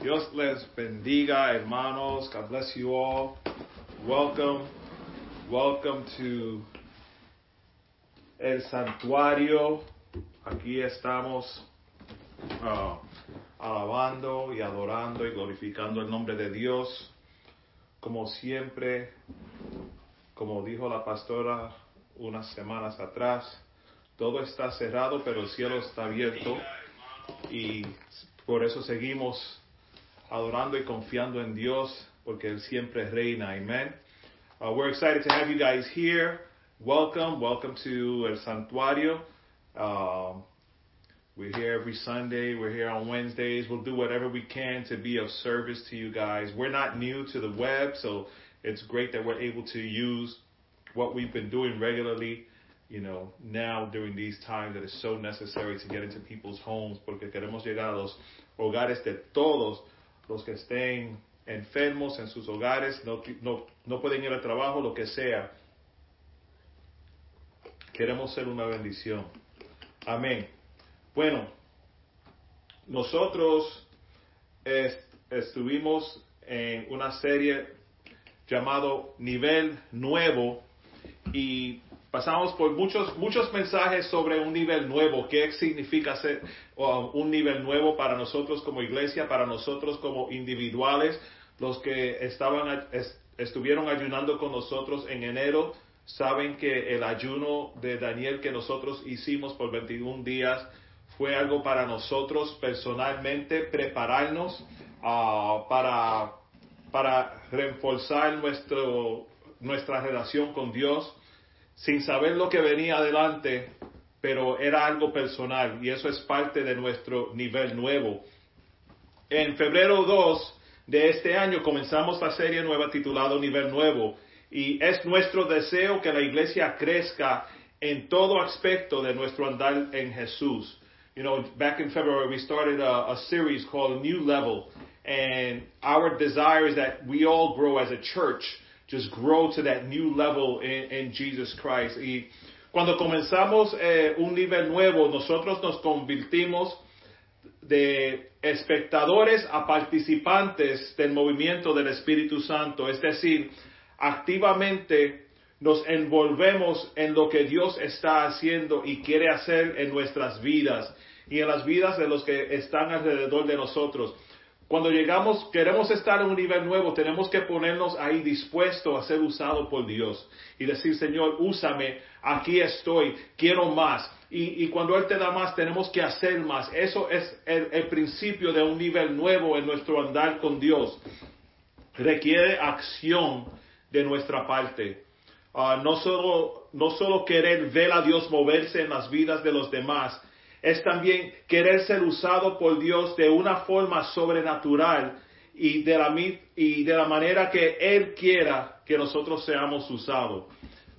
Dios les bendiga, hermanos. God bless you all. Welcome, welcome to el santuario. Aquí estamos uh, alabando y adorando y glorificando el nombre de Dios. Como siempre, como dijo la pastora unas semanas atrás, todo está cerrado, pero el cielo está abierto y por eso seguimos adorando y confiando en Dios, porque Él siempre reina. Amen. Uh, we're excited to have you guys here. Welcome, welcome to El Santuario. Um, we're here every Sunday. We're here on Wednesdays. We'll do whatever we can to be of service to you guys. We're not new to the web, so it's great that we're able to use what we've been doing regularly, you know, now during these times that is so necessary to get into people's homes, porque queremos llegar a los hogares de todos los que estén enfermos en sus hogares, no, no, no pueden ir al trabajo, lo que sea. Queremos ser una bendición. Amén. Bueno, nosotros est estuvimos en una serie llamado Nivel Nuevo y pasamos por muchos, muchos mensajes sobre un nivel nuevo, qué significa ser uh, un nivel nuevo para nosotros como iglesia, para nosotros como individuales, los que estaban, est estuvieron ayunando con nosotros en enero, saben que el ayuno de Daniel que nosotros hicimos por 21 días fue algo para nosotros personalmente, prepararnos uh, para, para reforzar nuestro, nuestra relación con Dios sin saber lo que venía adelante, pero era algo personal y eso es parte de nuestro nivel nuevo. En febrero 2 de este año comenzamos la serie nueva titulada Nivel Nuevo y es nuestro deseo que la iglesia crezca en todo aspecto de nuestro andar en Jesús. You know, back in February we started a, a series called New Level and our desire is that we all grow as a church just grow to that new level in, Jesus Christ. Y cuando comenzamos eh, un nivel nuevo, nosotros nos convertimos de espectadores a participantes del movimiento del Espíritu Santo, es decir, activamente nos envolvemos en lo que Dios está haciendo y quiere hacer en nuestras vidas y en las vidas de los que están alrededor de nosotros. Cuando llegamos, queremos estar en un nivel nuevo, tenemos que ponernos ahí dispuestos a ser usados por Dios y decir, Señor, úsame, aquí estoy, quiero más. Y, y, cuando Él te da más, tenemos que hacer más. Eso es el, el principio de un nivel nuevo en nuestro andar con Dios. Requiere acción de nuestra parte. Uh, no, solo, no solo querer ver a Dios moverse en las vidas de los demás, es también querer ser usado por Dios de una forma sobrenatural y de la, y de la manera que Él quiera que nosotros seamos usados.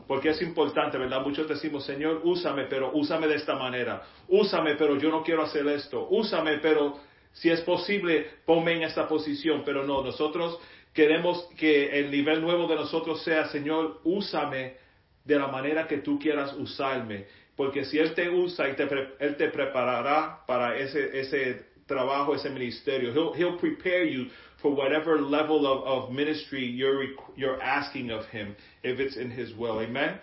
Porque es importante, ¿verdad? Muchos decimos, Señor, úsame, pero úsame de esta manera. Úsame, pero yo no quiero hacer esto. Úsame, pero si es posible, ponme en esta posición. Pero no, nosotros queremos que el nivel nuevo de nosotros sea, Señor, úsame de la manera que tú quieras usarme porque si Él te usa y te, Él te preparará para ese, ese trabajo, ese ministerio. He'll, he'll prepare you for whatever level of, of ministry you're, you're asking of Him, if it's in His will. Amen?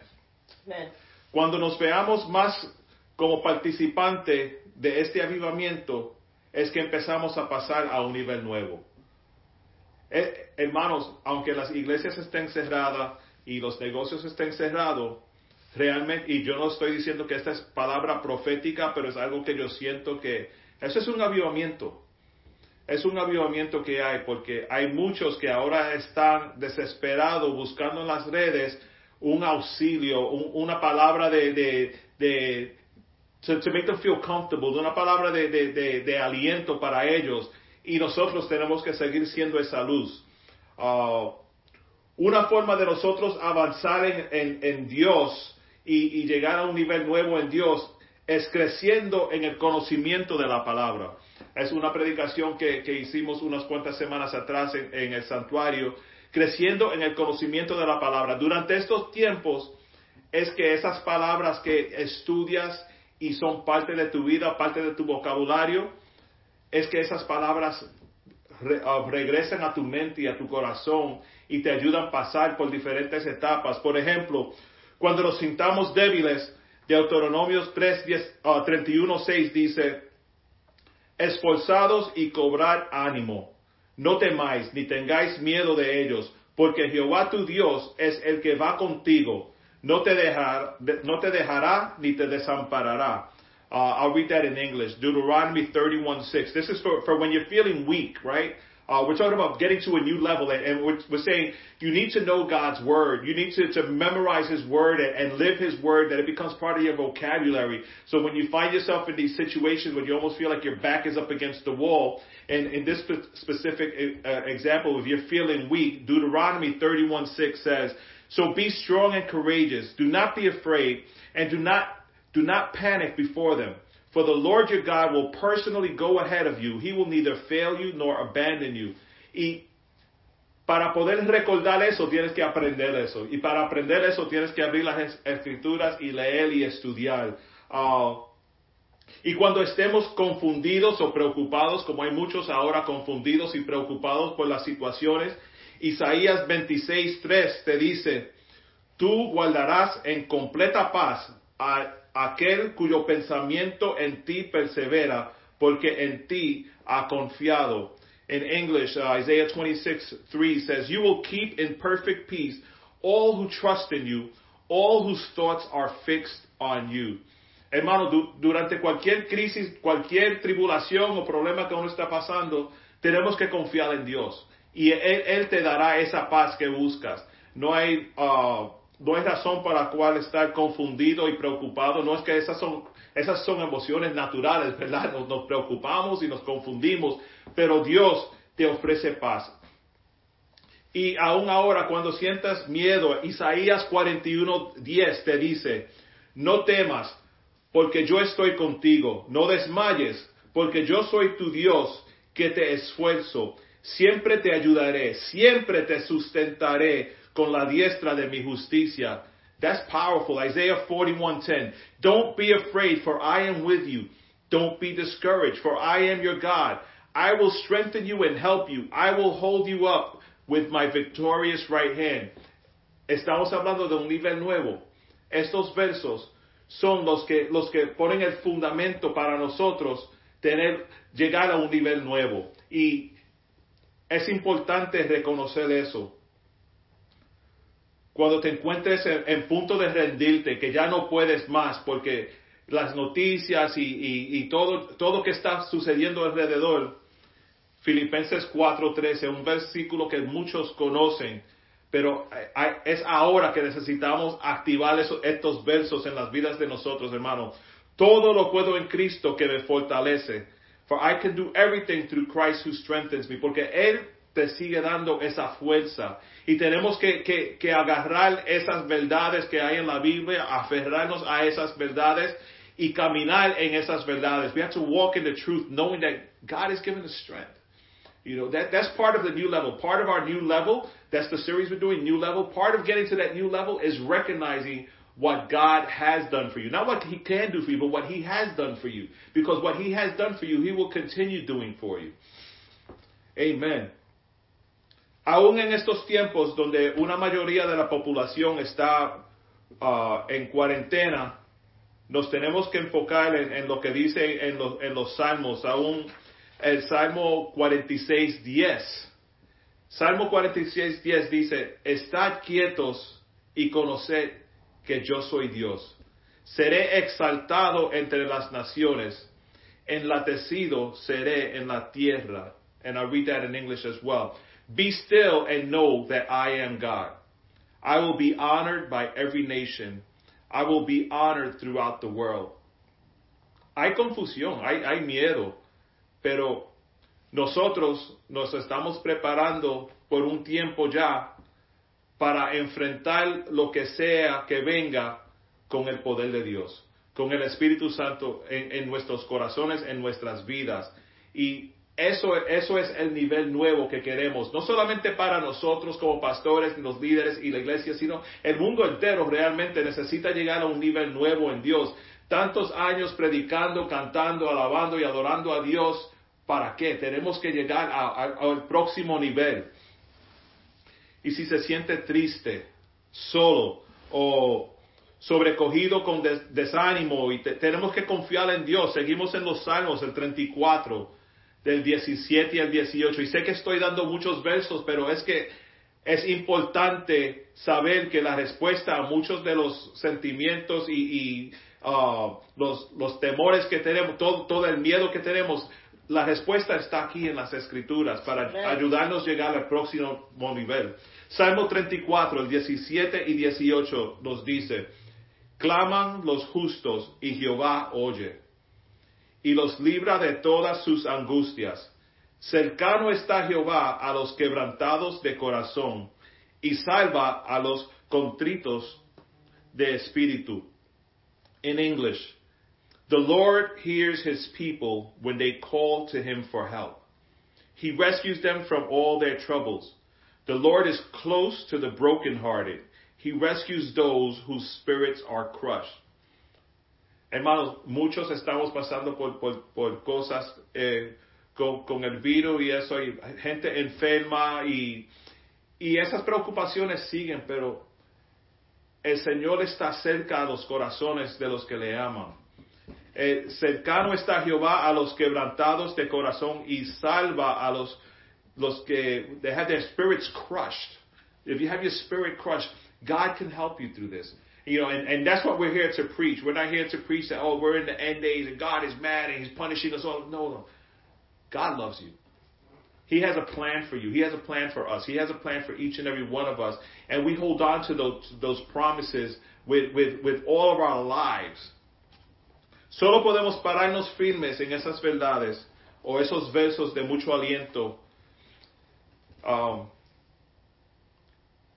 Amen. Cuando nos veamos más como participante de este avivamiento, es que empezamos a pasar a un nivel nuevo. Eh, hermanos, aunque las iglesias estén cerradas y los negocios estén cerrados, realmente, y yo no estoy diciendo que esta es palabra profética, pero es algo que yo siento que eso es un avivamiento. Es un avivamiento que hay, porque hay muchos que ahora están desesperados buscando en las redes un auxilio, un, una palabra de, de, de to, make them feel comfortable, una palabra de, de, de, aliento para ellos. Y nosotros tenemos que seguir siendo esa luz. Uh, una forma de nosotros avanzar en, en, en Dios y, llegar a un nivel nuevo en Dios es creciendo en el conocimiento de la palabra. Es una predicación que, que hicimos unas cuantas semanas atrás en, en, el santuario, creciendo en el conocimiento de la palabra. Durante estos tiempos es que esas palabras que estudias y son parte de tu vida, parte de tu vocabulario, es que esas palabras re- uh, regresan a tu mente y a tu corazón y te ayudan a pasar por diferentes etapas. Por ejemplo, cuando nos sintamos débiles, Deuteronomios 3, 10, uh, 31, 6 dice, esforzados y cobrad ánimo. No temáis ni tengáis miedo de ellos, porque Jehová tu Dios es el que va contigo. No te dejará, no te dejará ni te desamparará. Uh, I'll read that in English. Deuteronomy 31:6. This is for, for when you're feeling weak, right? Uh, we're talking about getting to a new level, and, and we're, we're saying you need to know God's word. You need to, to memorize His word and, and live His word, that it becomes part of your vocabulary. So when you find yourself in these situations when you almost feel like your back is up against the wall, and in this spe- specific uh, example, if you're feeling weak, Deuteronomy 31:6 says, "So be strong and courageous. Do not be afraid, and do not do not panic before them." For the Lord your God will personally go ahead of you. He will neither fail you nor abandon you. Y para poder recordar eso tienes que aprender eso. Y para aprender eso tienes que abrir las es- escrituras y leer y estudiar. Ah, y cuando estemos confundidos o preocupados, como hay muchos ahora confundidos y preocupados por las situaciones, Isaías 26.3 te dice, tú guardarás en completa paz a aquel cuyo pensamiento en ti persevera, porque en ti ha confiado. In English, uh, Isaiah 26:3 says, You will keep in perfect peace all who trust in you, all whose thoughts are fixed on you. Hermano, du- durante cualquier crisis, cualquier tribulación o problema que uno está pasando, tenemos que confiar en Dios. Y Él, Él te dará esa paz que buscas. No hay, uh, no hay razón para la cual estar confundido y preocupado. No es que esas son, esas son emociones naturales, ¿verdad? Nos, nos preocupamos y nos confundimos, pero Dios te ofrece paz. Y aún ahora, cuando sientas miedo, Isaías 41:10 te dice, no temas, porque yo estoy contigo, no desmayes, porque yo soy tu Dios, que te esfuerzo, siempre te ayudaré, siempre te sustentaré con la diestra de mi justicia. That's powerful. Isaiah 41:10. Don't be afraid, for I am with you. Don't be discouraged, for I am your God. I will strengthen you and help you. I will hold you up with my victorious right hand. Estamos hablando de un nivel nuevo. Estos versos son los que, los que ponen el fundamento para nosotros tener, llegar a un nivel nuevo. Y es importante reconocer eso. Cuando te encuentres en, en punto de rendirte, que ya no puedes más porque las noticias y, y, y todo, todo que está sucediendo alrededor, Filipenses 4:13, un versículo que muchos conocen, pero es ahora que necesitamos activar esos- estos versos en las vidas de nosotros, hermanos. Todo lo puedo en Cristo que me fortalece. For I can do everything through Christ who strengthens me. Porque Él te sigue dando esa fuerza. Y tenemos que, que, que agarrar esas verdades que hay en la Biblia, aferrarnos a esas verdades y caminar en esas verdades. We have to walk in the truth knowing that God has given us strength. You know, that, that's part of the new level. Part of our new level, that's the series we're doing, new level. Part of getting to that new level is recognizing what God has done for you. Not what He can do for you, but what He has done for you. Because what He has done for you, He will continue doing for you. Amen. Aún en estos tiempos donde una mayoría de la población está uh, en cuarentena, nos tenemos que enfocar en, lo que dice en los, salmos, aún el Salmo 46, 10. Salmo 46, 10 dice, estad quietos y conoced que yo soy Dios. Seré exaltado entre las naciones, enlatecido seré en la tierra. And I'll read that in English as well. Be still and know that I am God. I will be honored by every nation. I will be honored throughout the world. Hay confusión, hay, hay miedo, pero nosotros nos estamos preparando por un tiempo ya para enfrentar lo que sea que venga con el poder de Dios, con el Espíritu Santo en, en nuestros corazones, en nuestras vidas. Y eso, eso es el nivel nuevo que queremos, no solamente para nosotros como pastores, los líderes y la iglesia, sino el mundo entero realmente necesita llegar a un nivel nuevo en Dios. Tantos años predicando, cantando, alabando y adorando a Dios ¿Para qué? Tenemos que llegar al próximo nivel. Y si se siente triste, solo o sobrecogido con desánimo y tenemos que confiar en Dios. Seguimos en los Salmos, el 34, del 17 al 18. Y sé que estoy dando muchos versos, pero es que es importante saber que la respuesta a muchos de los sentimientos y, uh, los, los, temores que tenemos, todo, todo el miedo que tenemos, la respuesta está aquí en las escrituras para ayudarnos a llegar al próximo nivel. Salmo 34, el 17 y 18 nos dice, claman los justos y Jehová oye y los libra de todas sus angustias. Cercano está Jehová a los quebrantados de corazón y salva a los contritos de espíritu. In English, the Lord hears his people when they call to him for help. He rescues them from all their troubles. The Lord is close to the brokenhearted. He rescues those whose spirits are crushed. Hermanos, muchos estamos pasando por, cosas eh, con, el virus y eso, gente enferma y, y esas preocupaciones siguen, pero el Señor está cerca a los corazones de los que le aman. Eh, cercano está Jehová a los quebrantados de corazón y salva a los los que they have their spirits crushed. If you have your spirit crushed, God can help you through this. You know, and, and that's what we're here to preach. We're not here to preach that, oh, we're in the end days and God is mad and He's punishing us all. No, no. God loves you. He has a plan for you. He has a plan for us. He has a plan for each and every one of us. And we hold on to those, those promises with, with, with all of our lives. Solo podemos pararnos firmes en esas verdades o esos versos de mucho aliento Um,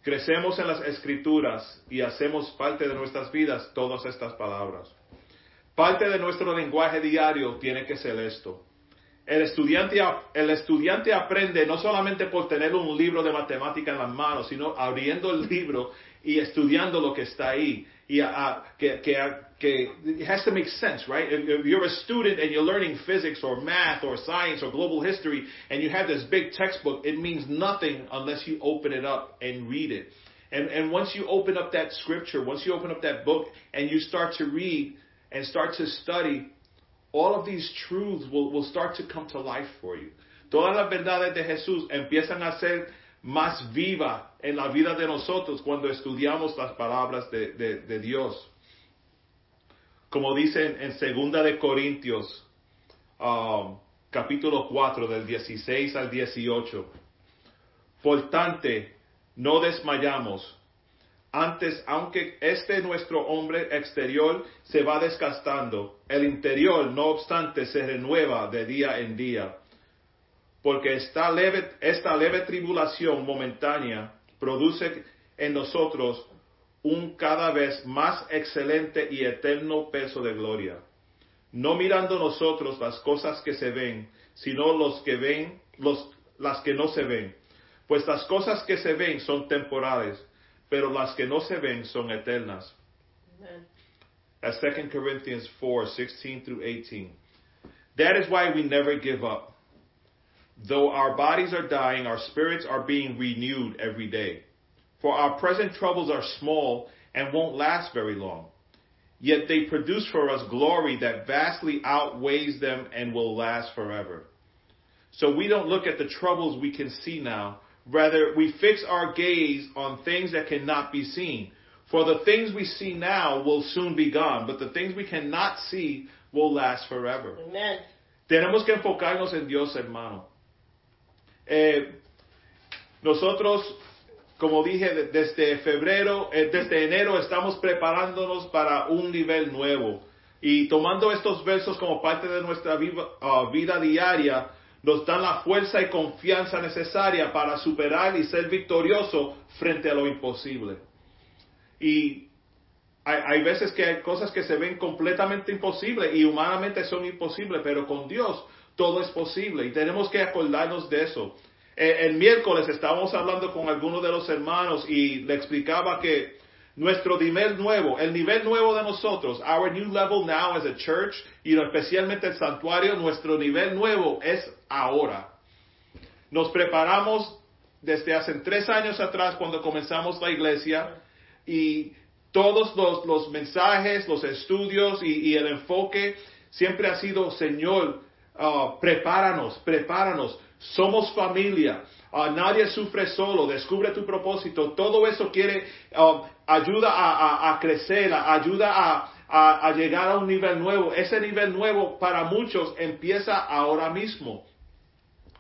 crecemos en las escrituras y hacemos parte de nuestras vidas todas estas palabras. Parte de nuestro lenguaje diario tiene que ser esto. El estudiante, el estudiante aprende no solamente por tener un libro de matemática en las manos, sino abriendo el libro y estudiando lo que está ahí. Y que, it has to make sense, right? If, if you're a student and you're learning physics or math or science or global history and you have this big textbook, it means nothing unless you open it up and read it. And, and once you open up that scripture, once you open up that book and you start to read and start to study, all of these truths will, will start to come to life for you. Todas las verdades de Jesús empiezan a ser más viva en la vida de nosotros cuando estudiamos las palabras de, de, de Dios. Como dice en, Segunda de Corintios, um, capítulo 4, del 16 al 18. Por no desmayamos. Antes, aunque este nuestro hombre exterior se va desgastando, el interior, no obstante, se renueva de día en día porque esta leve, esta leve tribulación momentánea produce en nosotros un cada vez más excelente y eterno peso de gloria, no mirando nosotros las cosas que se ven, sino los que ven, los, las que no se ven, pues las cosas que se ven son temporales, pero las que no se ven son eternas. As 2 Corinthians 4, 16 through 18. That is why we never give up. Though our bodies are dying, our spirits are being renewed every day. For our present troubles are small and won't last very long. Yet they produce for us glory that vastly outweighs them and will last forever. So we don't look at the troubles we can see now. Rather, we fix our gaze on things that cannot be seen. For the things we see now will soon be gone, but the things we cannot see will last forever. Amen. Tenemos que enfocarnos en Dios, hermano. Eh, nosotros, como dije, desde febrero, eh, desde enero estamos preparándonos para un nivel nuevo. Y tomando estos versos como parte de nuestra ah, vida diaria, nos dan la fuerza y confianza necesaria para superar y ser victorioso frente a lo imposible. Y hay, hay, veces que hay cosas que se ven completamente imposibles y humanamente son imposibles, pero con Dios todo es posible y tenemos que acordarnos de eso. Eh, el miércoles estábamos hablando con algunos de los hermanos y le explicaba que nuestro nivel nuevo, el nivel nuevo de nosotros, our new level now as a church, y especialmente el santuario, nuestro nivel nuevo es ahora. Nos preparamos desde hace tres años atrás cuando comenzamos la iglesia y todos los, mensajes, los estudios y, el enfoque siempre ha sido, Señor, uh, prepáranos, prepáranos, somos familia. Uh, nadie sufre solo, descubre tu propósito. Todo eso quiere, uh, ayuda a, crecer, ayuda a, a, llegar a un nivel nuevo. Ese nivel nuevo para muchos empieza ahora mismo.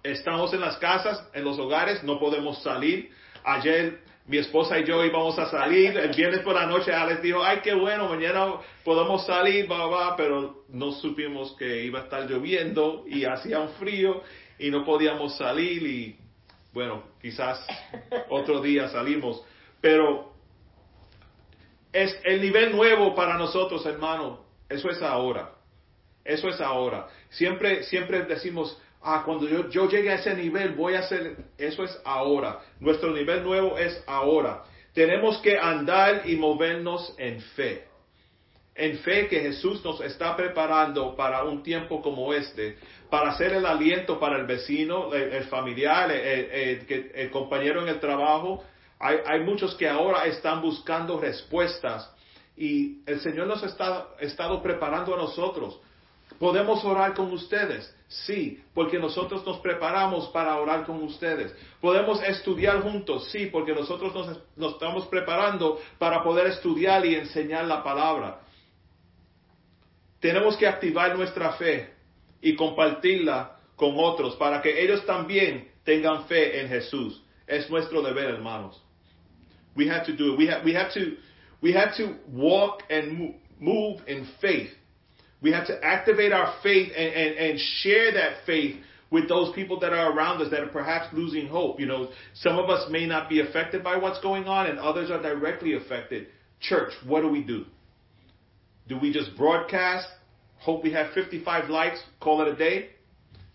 Estamos en las casas, en los hogares, no podemos salir. Ayer mi esposa y yo íbamos a salir. El viernes por la noche Alex dijo, ay, qué bueno, mañana podemos salir, va, va, pero no supimos que iba a estar lloviendo y hacía un frío y no podíamos salir y bueno, quizás otro día salimos. Pero es el nivel nuevo para nosotros, hermano. Eso es ahora. Eso es ahora. Siempre, siempre decimos, ah, cuando yo, yo llegue a ese nivel voy a hacer, eso es ahora. Nuestro nivel nuevo es ahora. Tenemos que andar y movernos en fe. En fe que Jesús nos está preparando para un tiempo como este, para ser el aliento para el vecino, el, familiar, el, el, compañero en el trabajo. Hay, hay muchos que ahora están buscando respuestas y el Señor nos ha estado preparando a nosotros ¿Podemos orar con ustedes? Sí, porque nosotros nos preparamos para orar con ustedes. ¿Podemos estudiar juntos? Sí, porque nosotros nos, estamos preparando para poder estudiar y enseñar la palabra. Tenemos que activar nuestra fe y compartirla con otros para que ellos también tengan fe en Jesús. Es nuestro deber, hermanos. We have to do it. We have, we have to, we have to walk and move in faith we have to activate our faith and, and, and share that faith with those people that are around us that are perhaps losing hope. You know, some of us may not be affected by what's going on and others are directly affected. Church, what do we do? Do we just broadcast, hope we have 55 likes, call it a day?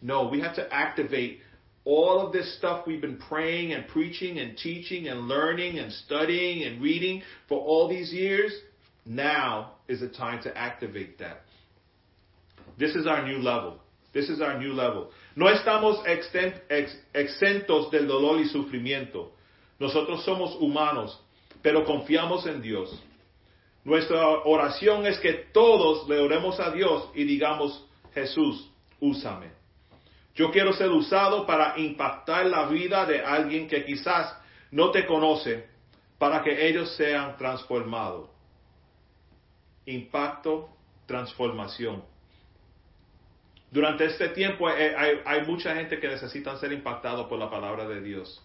No, we have to activate all of this stuff we've been praying and preaching and teaching and learning and studying and reading for all these years. Now is the time to activate that. This is our new level. This is our new level. No estamos exentos del dolor y sufrimiento. Nosotros somos humanos, pero confiamos en Dios. Nuestra oración es que todos le oremos a Dios y digamos, Jesús, úsame. Yo quiero ser usado para impactar la vida de alguien que quizás no te conoce, para que ellos sean transformados. Impacto, transformación. Durante este tiempo hay, mucha gente que necesita ser impactado por la palabra de Dios.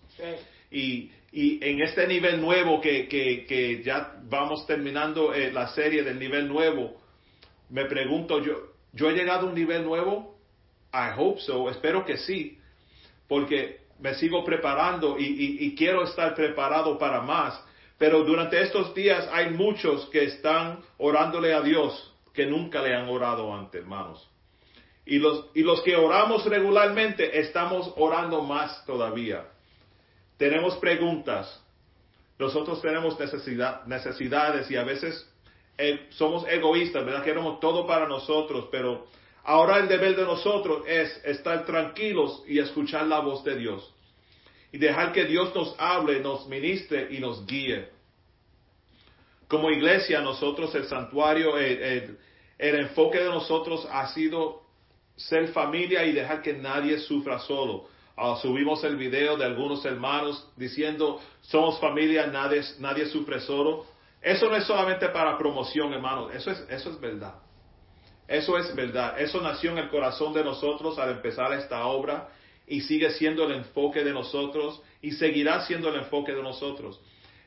Y, en este nivel nuevo que, ya vamos terminando eh, la serie del nivel nuevo, me pregunto, yo, ¿yo he llegado a un nivel nuevo? I hope so, espero que sí, porque me sigo preparando y, y quiero estar preparado para más. Pero durante estos días hay muchos que están orándole a Dios que nunca le han orado antes, hermanos. Y los, y los que oramos regularmente estamos orando más todavía. Tenemos preguntas. Nosotros tenemos necesidad, necesidades y a veces eh, somos egoístas, ¿verdad? Queremos todo para nosotros, pero ahora el deber de nosotros es estar tranquilos y escuchar la voz de Dios. Y dejar que Dios nos hable, nos ministre y nos guíe. Como iglesia, nosotros, el santuario, el enfoque de nosotros ha sido ser familia y dejar que nadie sufra solo. Ah, subimos el video de algunos hermanos diciendo, somos familia, nadie, nadie sufre solo. Eso no es solamente para promoción, hermanos, eso es, eso es verdad. Eso es verdad. Eso nació en el corazón de nosotros al empezar esta obra y sigue siendo el enfoque de nosotros y seguirá siendo el enfoque de nosotros.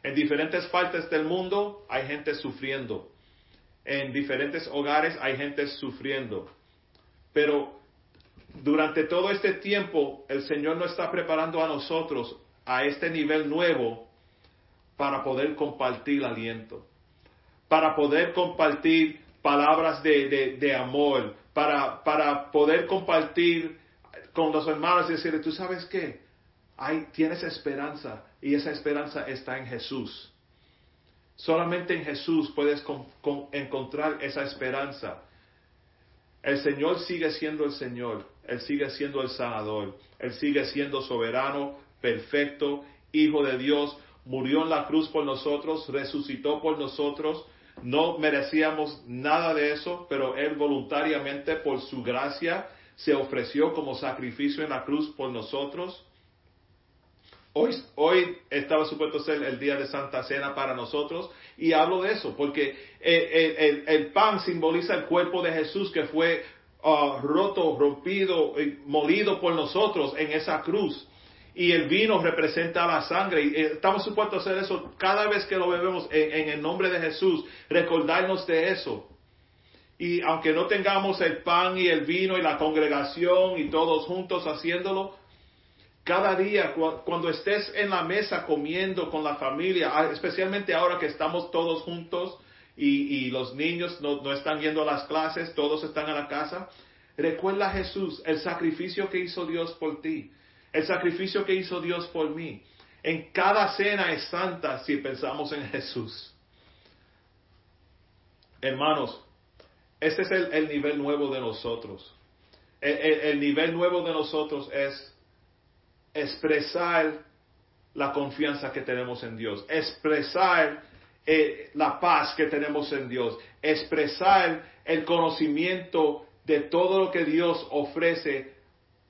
En diferentes partes del mundo hay gente sufriendo. En diferentes hogares hay gente sufriendo. Pero durante todo este tiempo el Señor nos está preparando a nosotros a este nivel nuevo para poder compartir aliento, para poder compartir palabras de, amor, para, para, poder compartir con los hermanos y decirle, tú sabes qué, tienes esperanza y esa esperanza está en Jesús. Solamente en Jesús puedes encontrar esa esperanza. El Señor sigue siendo el Señor. Él sigue siendo el sanador. Él sigue siendo soberano, perfecto, hijo de Dios. Murió en la cruz por nosotros, resucitó por nosotros. No merecíamos nada de eso, pero Él voluntariamente, por su gracia, se ofreció como sacrificio en la cruz por nosotros. Hoy, hoy estaba supuesto ser el día de Santa Cena para nosotros y hablo de eso porque el, pan simboliza el cuerpo de Jesús que fue uh, roto, rompido, y molido por nosotros en esa cruz. Y el vino representa la sangre. Y eh, estamos supuestos a hacer eso cada vez que lo bebemos en, en el nombre de Jesús. Recordarnos de eso. Y aunque no tengamos el pan y el vino y la congregación y todos juntos haciéndolo, cada día, cuando estés en la mesa comiendo con la familia, ah, especialmente ahora que estamos todos juntos y, los niños no, están yendo a las clases, todos están en la casa, recuerda a Jesús, el sacrificio que hizo Dios por ti, el sacrificio que hizo Dios por mí. En cada cena es santa si pensamos en Jesús. Hermanos, este es el, nivel nuevo de nosotros. el nivel nuevo de nosotros es expresar la confianza que tenemos en Dios, expresar eh, la paz que tenemos en Dios, expresar el conocimiento de todo lo que Dios ofrece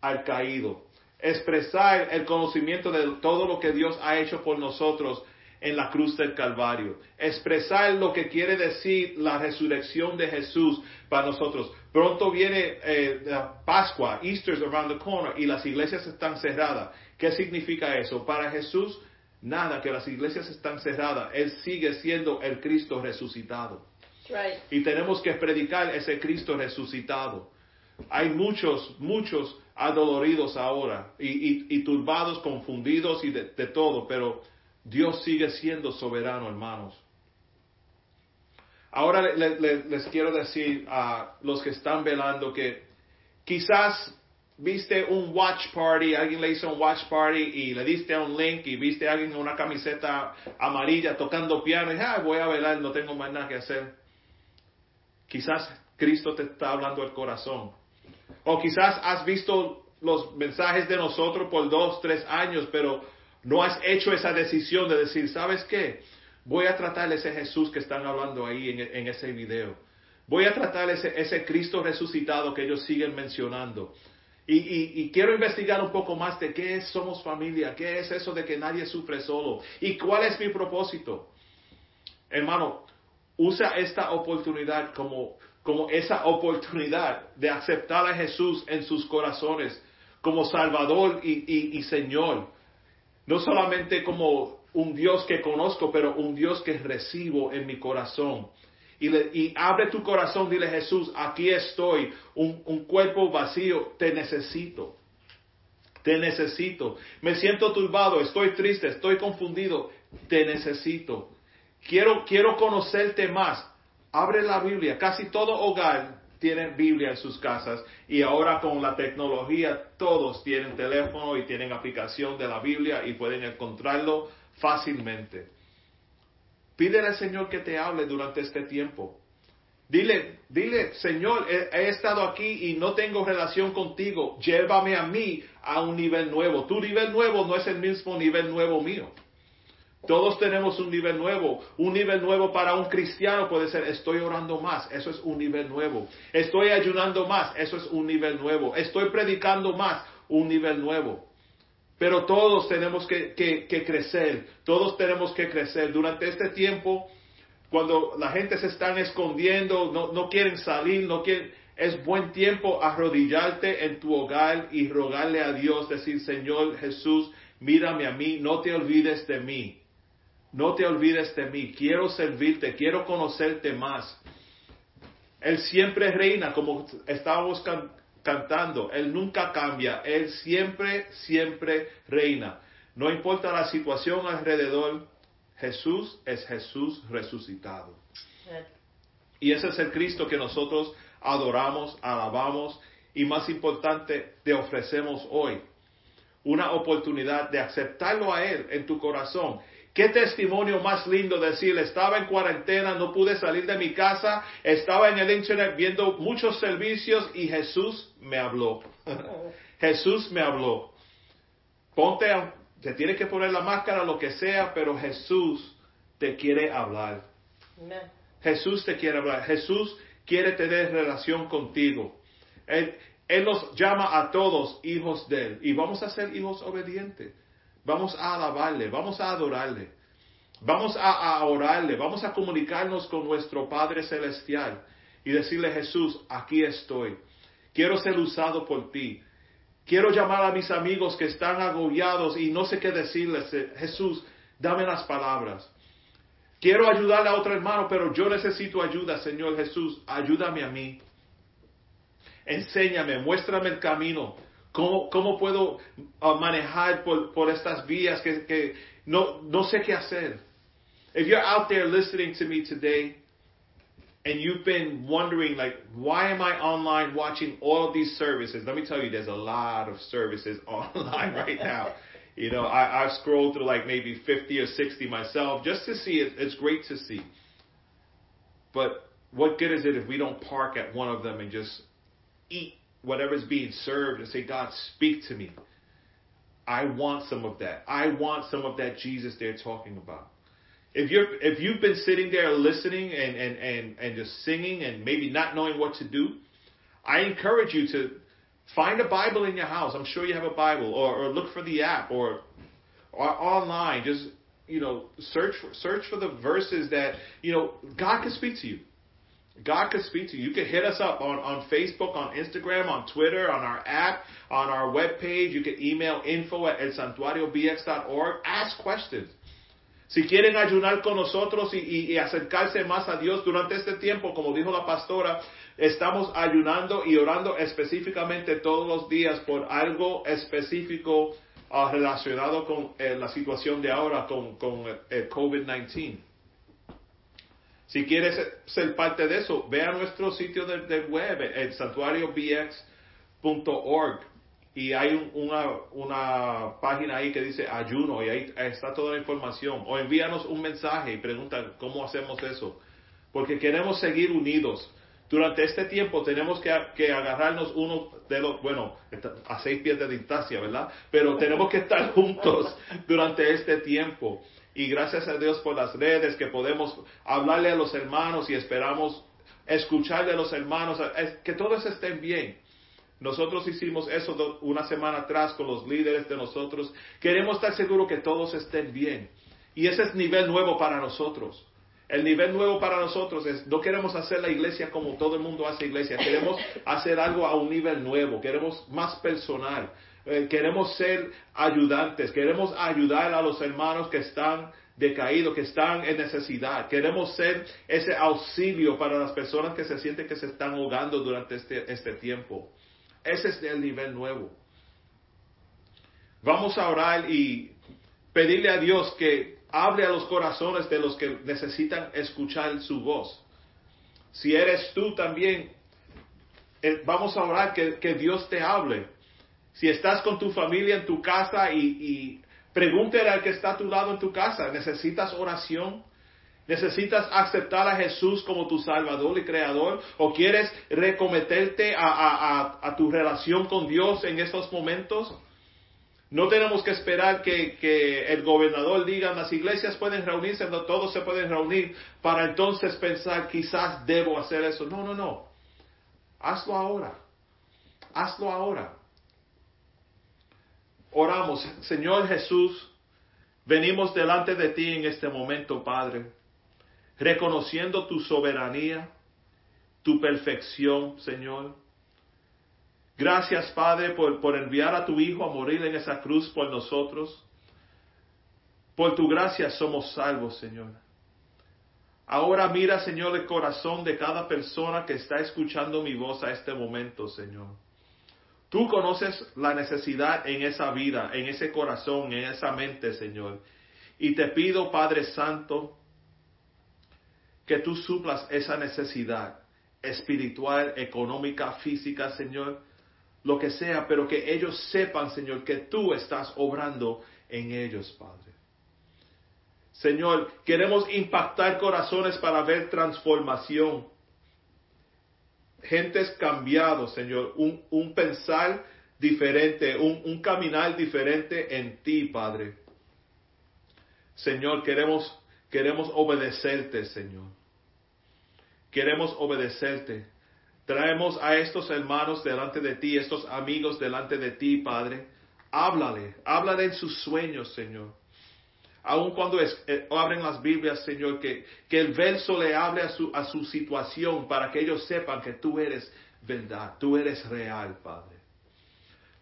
al caído, expresar el conocimiento de todo lo que Dios ha hecho por nosotros en la cruz del Calvario, expresar lo que quiere decir la resurrección de Jesús para nosotros. Pronto viene eh, Pascua, Easter is around the corner y las iglesias están cerradas. ¿Qué significa eso? Para Jesús, nada, que las iglesias están cerradas. Él sigue siendo el Cristo resucitado. Y tenemos que predicar ese Cristo resucitado. Hay muchos, muchos adoloridos ahora y, turbados, confundidos y de todo, pero Dios sigue siendo soberano, hermanos. Ahora les quiero decir a los que están velando que quizás viste un watch party, alguien le hizo un watch party y le diste un link y viste a alguien en una camiseta amarilla tocando piano y ah, voy a velar, no tengo más nada que hacer. Quizás Cristo te está hablando el corazón. O quizás has visto los mensajes de nosotros por dos, tres años, pero no has hecho esa decisión de decir, ¿sabes qué? Voy a tratar ese Jesús que están hablando ahí en, ese video. Voy a tratar ese, ese, Cristo resucitado que ellos siguen mencionando. Y, quiero investigar un poco más de qué es somos familia, qué es eso de que nadie sufre solo y cuál es mi propósito. Hermano, usa esta oportunidad como, como esa oportunidad de aceptar a Jesús en sus corazones como Salvador y, y Señor. No solamente como un Dios que conozco, pero un Dios que recibo en mi corazón. Y, abre tu corazón, dile Jesús, aquí estoy, un, un cuerpo vacío, te necesito. Te necesito. Me siento turbado, estoy triste, estoy confundido, te necesito. Quiero, quiero conocerte más. Abre la Biblia. Casi todo hogar tienen Biblia en sus casas y ahora con la tecnología todos tienen teléfono y tienen aplicación de la Biblia y pueden encontrarlo fácilmente. Pídele al Señor que te hable durante este tiempo. Dile, dile, Señor, he, estado aquí y no tengo relación contigo. Llévame a mí a un nivel nuevo. Tu nivel nuevo no es el mismo nivel nuevo mío. Todos tenemos un nivel nuevo. Un nivel nuevo para un cristiano puede ser, estoy orando más, eso es un nivel nuevo. Estoy ayunando más, eso es un nivel nuevo. Estoy predicando más, un nivel nuevo. Pero todos tenemos que, crecer, todos tenemos que crecer. Durante este tiempo, cuando la gente se está escondiendo, no, quieren salir, no quieren, es buen tiempo arrodillarte en tu hogar y rogarle a Dios, decir, Señor Jesús, mírame a mí, no te olvides de mí no te olvides de mí, quiero servirte, quiero conocerte más. Él siempre reina, como estábamos cantando, Él nunca cambia, Él siempre, siempre reina. No importa la situación alrededor, Jesús es Jesús resucitado. Y ese es el Cristo que nosotros adoramos, alabamos y más importante, te ofrecemos hoy. Una oportunidad de aceptarlo a Él en tu corazón Qué testimonio más lindo decir, estaba en cuarentena, no pude salir de mi casa, estaba en el internet viendo muchos servicios y Jesús me habló. Jesús me habló. Ponte, te tienes que poner la máscara, lo que sea, pero Jesús te quiere hablar. Jesús te quiere hablar. Jesús quiere tener relación contigo. Él, él nos llama a todos hijos de Él y vamos a ser hijos obedientes. Vamos a alabarle, vamos a adorarle, vamos a, a, orarle, vamos a comunicarnos con nuestro Padre Celestial y decirle Jesús, aquí estoy. Quiero ser usado por ti. Quiero llamar a mis amigos que están agobiados y no sé qué decirles. Jesús, dame las palabras. Quiero ayudarle a otro hermano, pero yo necesito ayuda, Señor Jesús. Ayúdame a mí. Enséñame, muéstrame el camino. ¿Cómo, cómo puedo uh, manejar por, por, estas vías que, que no, no sé qué hacer? If you're out there listening to me today and you've been wondering, like, why am I online watching all of these services? Let me tell you, there's a lot of services online right now. You know, I, I've scrolled through like maybe 50 or 60 myself just to see it. It's great to see. But what good is it if we don't park at one of them and just eat whatever's being served and say, God, speak to me. I want some of that. I want some of that Jesus they're talking about. If you're if you've been sitting there listening and, and, and, and just singing and maybe not knowing what to do, I encourage you to find a Bible in your house. I'm sure you have a Bible, or, or look for the app, or or online. Just you know, search search for the verses that you know God can speak to you. God could speak to you. You can hit us up on, on Facebook, on Instagram, on Twitter, on our app, on our webpage. You can email info at elsantuariobx.org. Ask questions. Si quieren ayunar con nosotros y, y, acercarse más a Dios durante este tiempo, como dijo la pastora, estamos ayunando y orando específicamente todos los días por algo específico uh, relacionado con eh, la situación de ahora con, con el COVID-19. Si quieres ser parte de eso, ve a nuestro sitio de, web, el santuariobx.org, y hay un, una, una página ahí que dice ayuno, y ahí está toda la información. O envíanos un mensaje y pregunta cómo hacemos eso. Porque queremos seguir unidos. Durante este tiempo tenemos que, que agarrarnos uno de los, bueno, a seis pies de distancia, ¿verdad? Pero tenemos que estar juntos durante este tiempo. Y gracias a Dios por las redes que podemos hablarle a los hermanos y esperamos escucharle a los hermanos, que todos estén bien. Nosotros hicimos eso una semana atrás con los líderes de nosotros. Queremos estar seguros que todos estén bien. Y ese es nivel nuevo para nosotros. El nivel nuevo para nosotros es, no queremos hacer la iglesia como todo el mundo hace iglesia, queremos hacer algo a un nivel nuevo, queremos más personal, eh, queremos ser ayudantes, queremos ayudar a los hermanos que están decaídos, que están en necesidad. Queremos ser ese auxilio para las personas que se sienten que se están ahogando durante este, este tiempo. Ese es el nivel nuevo. Vamos a orar y pedirle a Dios que hable a los corazones de los que necesitan escuchar su voz. Si eres tú también, eh, vamos a orar que, que Dios te hable si estás con tu familia en tu casa y, y pregúntale al que está a tu lado en tu casa, ¿necesitas oración? ¿Necesitas aceptar a Jesús como tu Salvador y Creador? ¿O quieres recometerte a, tu relación con Dios en estos momentos? No tenemos que esperar que, que, el gobernador diga, las iglesias pueden reunirse, no todos se pueden reunir, para entonces pensar, quizás debo hacer eso. No, no, no. Hazlo ahora. Hazlo ahora. Oramos, Señor Jesús, venimos delante de ti en este momento, Padre, reconociendo tu soberanía, tu perfección, Señor. Gracias, Padre, por, por enviar a tu Hijo a morir en esa cruz por nosotros. Por tu gracia somos salvos, Señor. Ahora mira, Señor, el corazón de cada persona que está escuchando mi voz a este momento, Señor. Tú conoces la necesidad en esa vida, en ese corazón, en esa mente, Señor. Y te pido, Padre Santo, que tú suplas esa necesidad espiritual, económica, física, Señor, lo que sea, pero que ellos sepan, Señor, que tú estás obrando en ellos, Padre. Señor, queremos impactar corazones para ver transformación gentes cambiados, Señor, un, un pensar diferente, un, un caminar diferente en ti, Padre. Señor, queremos, queremos obedecerte, Señor. Queremos obedecerte. Traemos a estos hermanos delante de ti, estos amigos delante de ti, Padre. Háblale, háblale en sus sueños, Señor. Aun cuando eh, abren las Biblias, Señor, que, que el verso le hable a su, a su situación para que ellos sepan que tú eres verdad, tú eres real, Padre.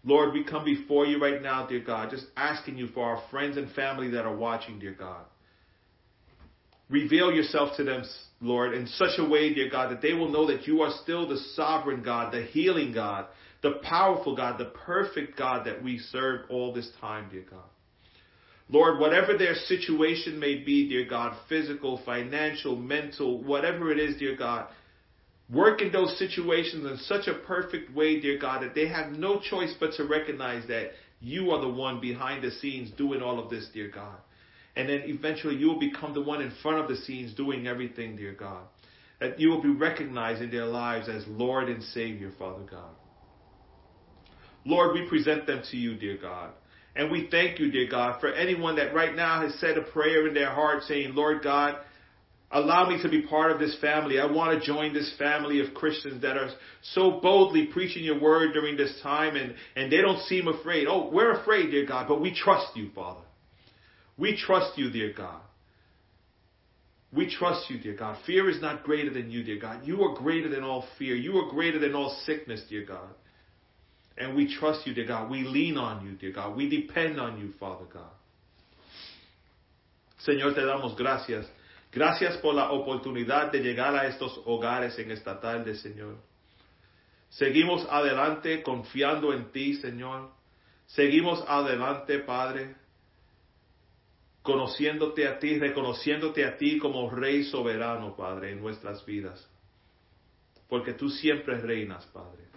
Lord, we come before you right now, dear God, just asking you for our friends and family that are watching, dear God. Reveal yourself to them, Lord, in such a way, dear God, that they will know that you are still the sovereign God, the healing God, the powerful God, the perfect God that we serve all this time, dear God. Lord, whatever their situation may be, dear God, physical, financial, mental, whatever it is, dear God, work in those situations in such a perfect way, dear God, that they have no choice but to recognize that you are the one behind the scenes doing all of this, dear God. And then eventually you will become the one in front of the scenes doing everything, dear God. That you will be recognized in their lives as Lord and Savior, Father God. Lord, we present them to you, dear God. And we thank you, dear God, for anyone that right now has said a prayer in their heart saying, Lord God, allow me to be part of this family. I want to join this family of Christians that are so boldly preaching your word during this time and, and they don't seem afraid. Oh, we're afraid, dear God, but we trust you, Father. We trust you, dear God. We trust you, dear God. Fear is not greater than you, dear God. You are greater than all fear. You are greater than all sickness, dear God. And we trust you, dear God. We lean on you, dear God. We depend on you, Father God. Señor, te damos gracias. Gracias por la oportunidad de llegar a estos hogares en esta tarde, Señor. Seguimos adelante confiando en ti, Señor. Seguimos adelante, Padre, conociéndote a ti, reconociéndote a ti como Rey soberano, Padre, en nuestras vidas. Porque tú siempre reinas, Padre.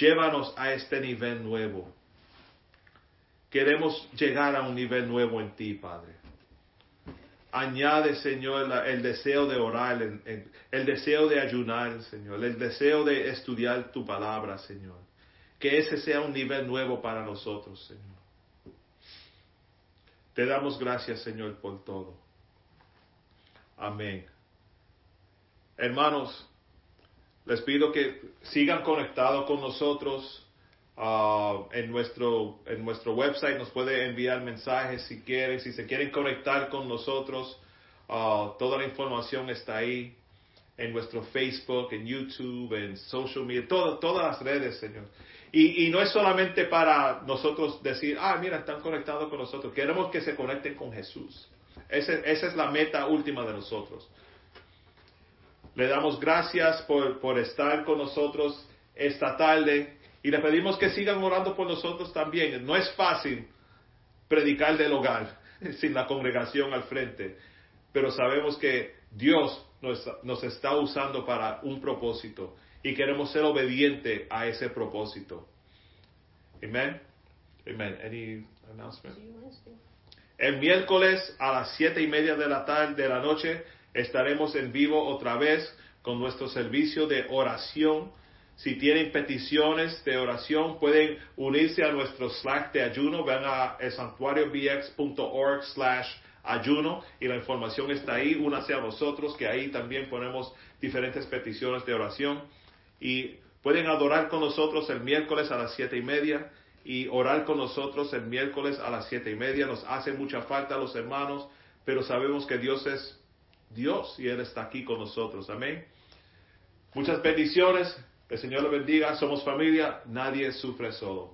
Llévanos a este nivel nuevo. Queremos llegar a un nivel nuevo en ti, Padre. Añade, Señor, el deseo de orar, el, deseo de ayunar, Señor, el deseo de estudiar tu palabra, Señor. Que ese sea un nivel nuevo para nosotros, Señor. Te damos gracias, Señor, por todo. Amén. Hermanos, les pido que sigan conectados con nosotros uh, en, nuestro, en nuestro website. Nos puede enviar mensajes si quieren, si se quieren conectar con nosotros. Uh, toda la información está ahí en nuestro Facebook, en YouTube, en social media, todas las redes, Señor. Y, y, no es solamente para nosotros decir, ah, mira, están conectados con nosotros. Queremos que se conecten con Jesús. esa es la meta última de nosotros. Le damos gracias por, por estar con nosotros esta tarde y le pedimos que sigan orando por nosotros también. No es fácil predicar del hogar sin la congregación al frente, pero sabemos que Dios nos, nos está usando para un propósito y queremos ser obedientes a ese propósito. Amén. Amén. Any announcement? El miércoles a las siete y media de la tarde de la noche estaremos en vivo otra vez con nuestro servicio de oración. Si tienen peticiones de oración, pueden unirse a nuestro Slack de ayuno. Ven a santuariobx.org slash ayuno y la información está ahí. Únase a nosotros que ahí también ponemos diferentes peticiones de oración y pueden adorar con nosotros el miércoles a las siete y media y orar con nosotros el miércoles a las siete y media. Nos hace mucha falta los hermanos, pero sabemos que Dios es Dios y Él está aquí con nosotros. Amén. Muchas bendiciones. El Señor le bendiga. Somos familia. Nadie sufre solo.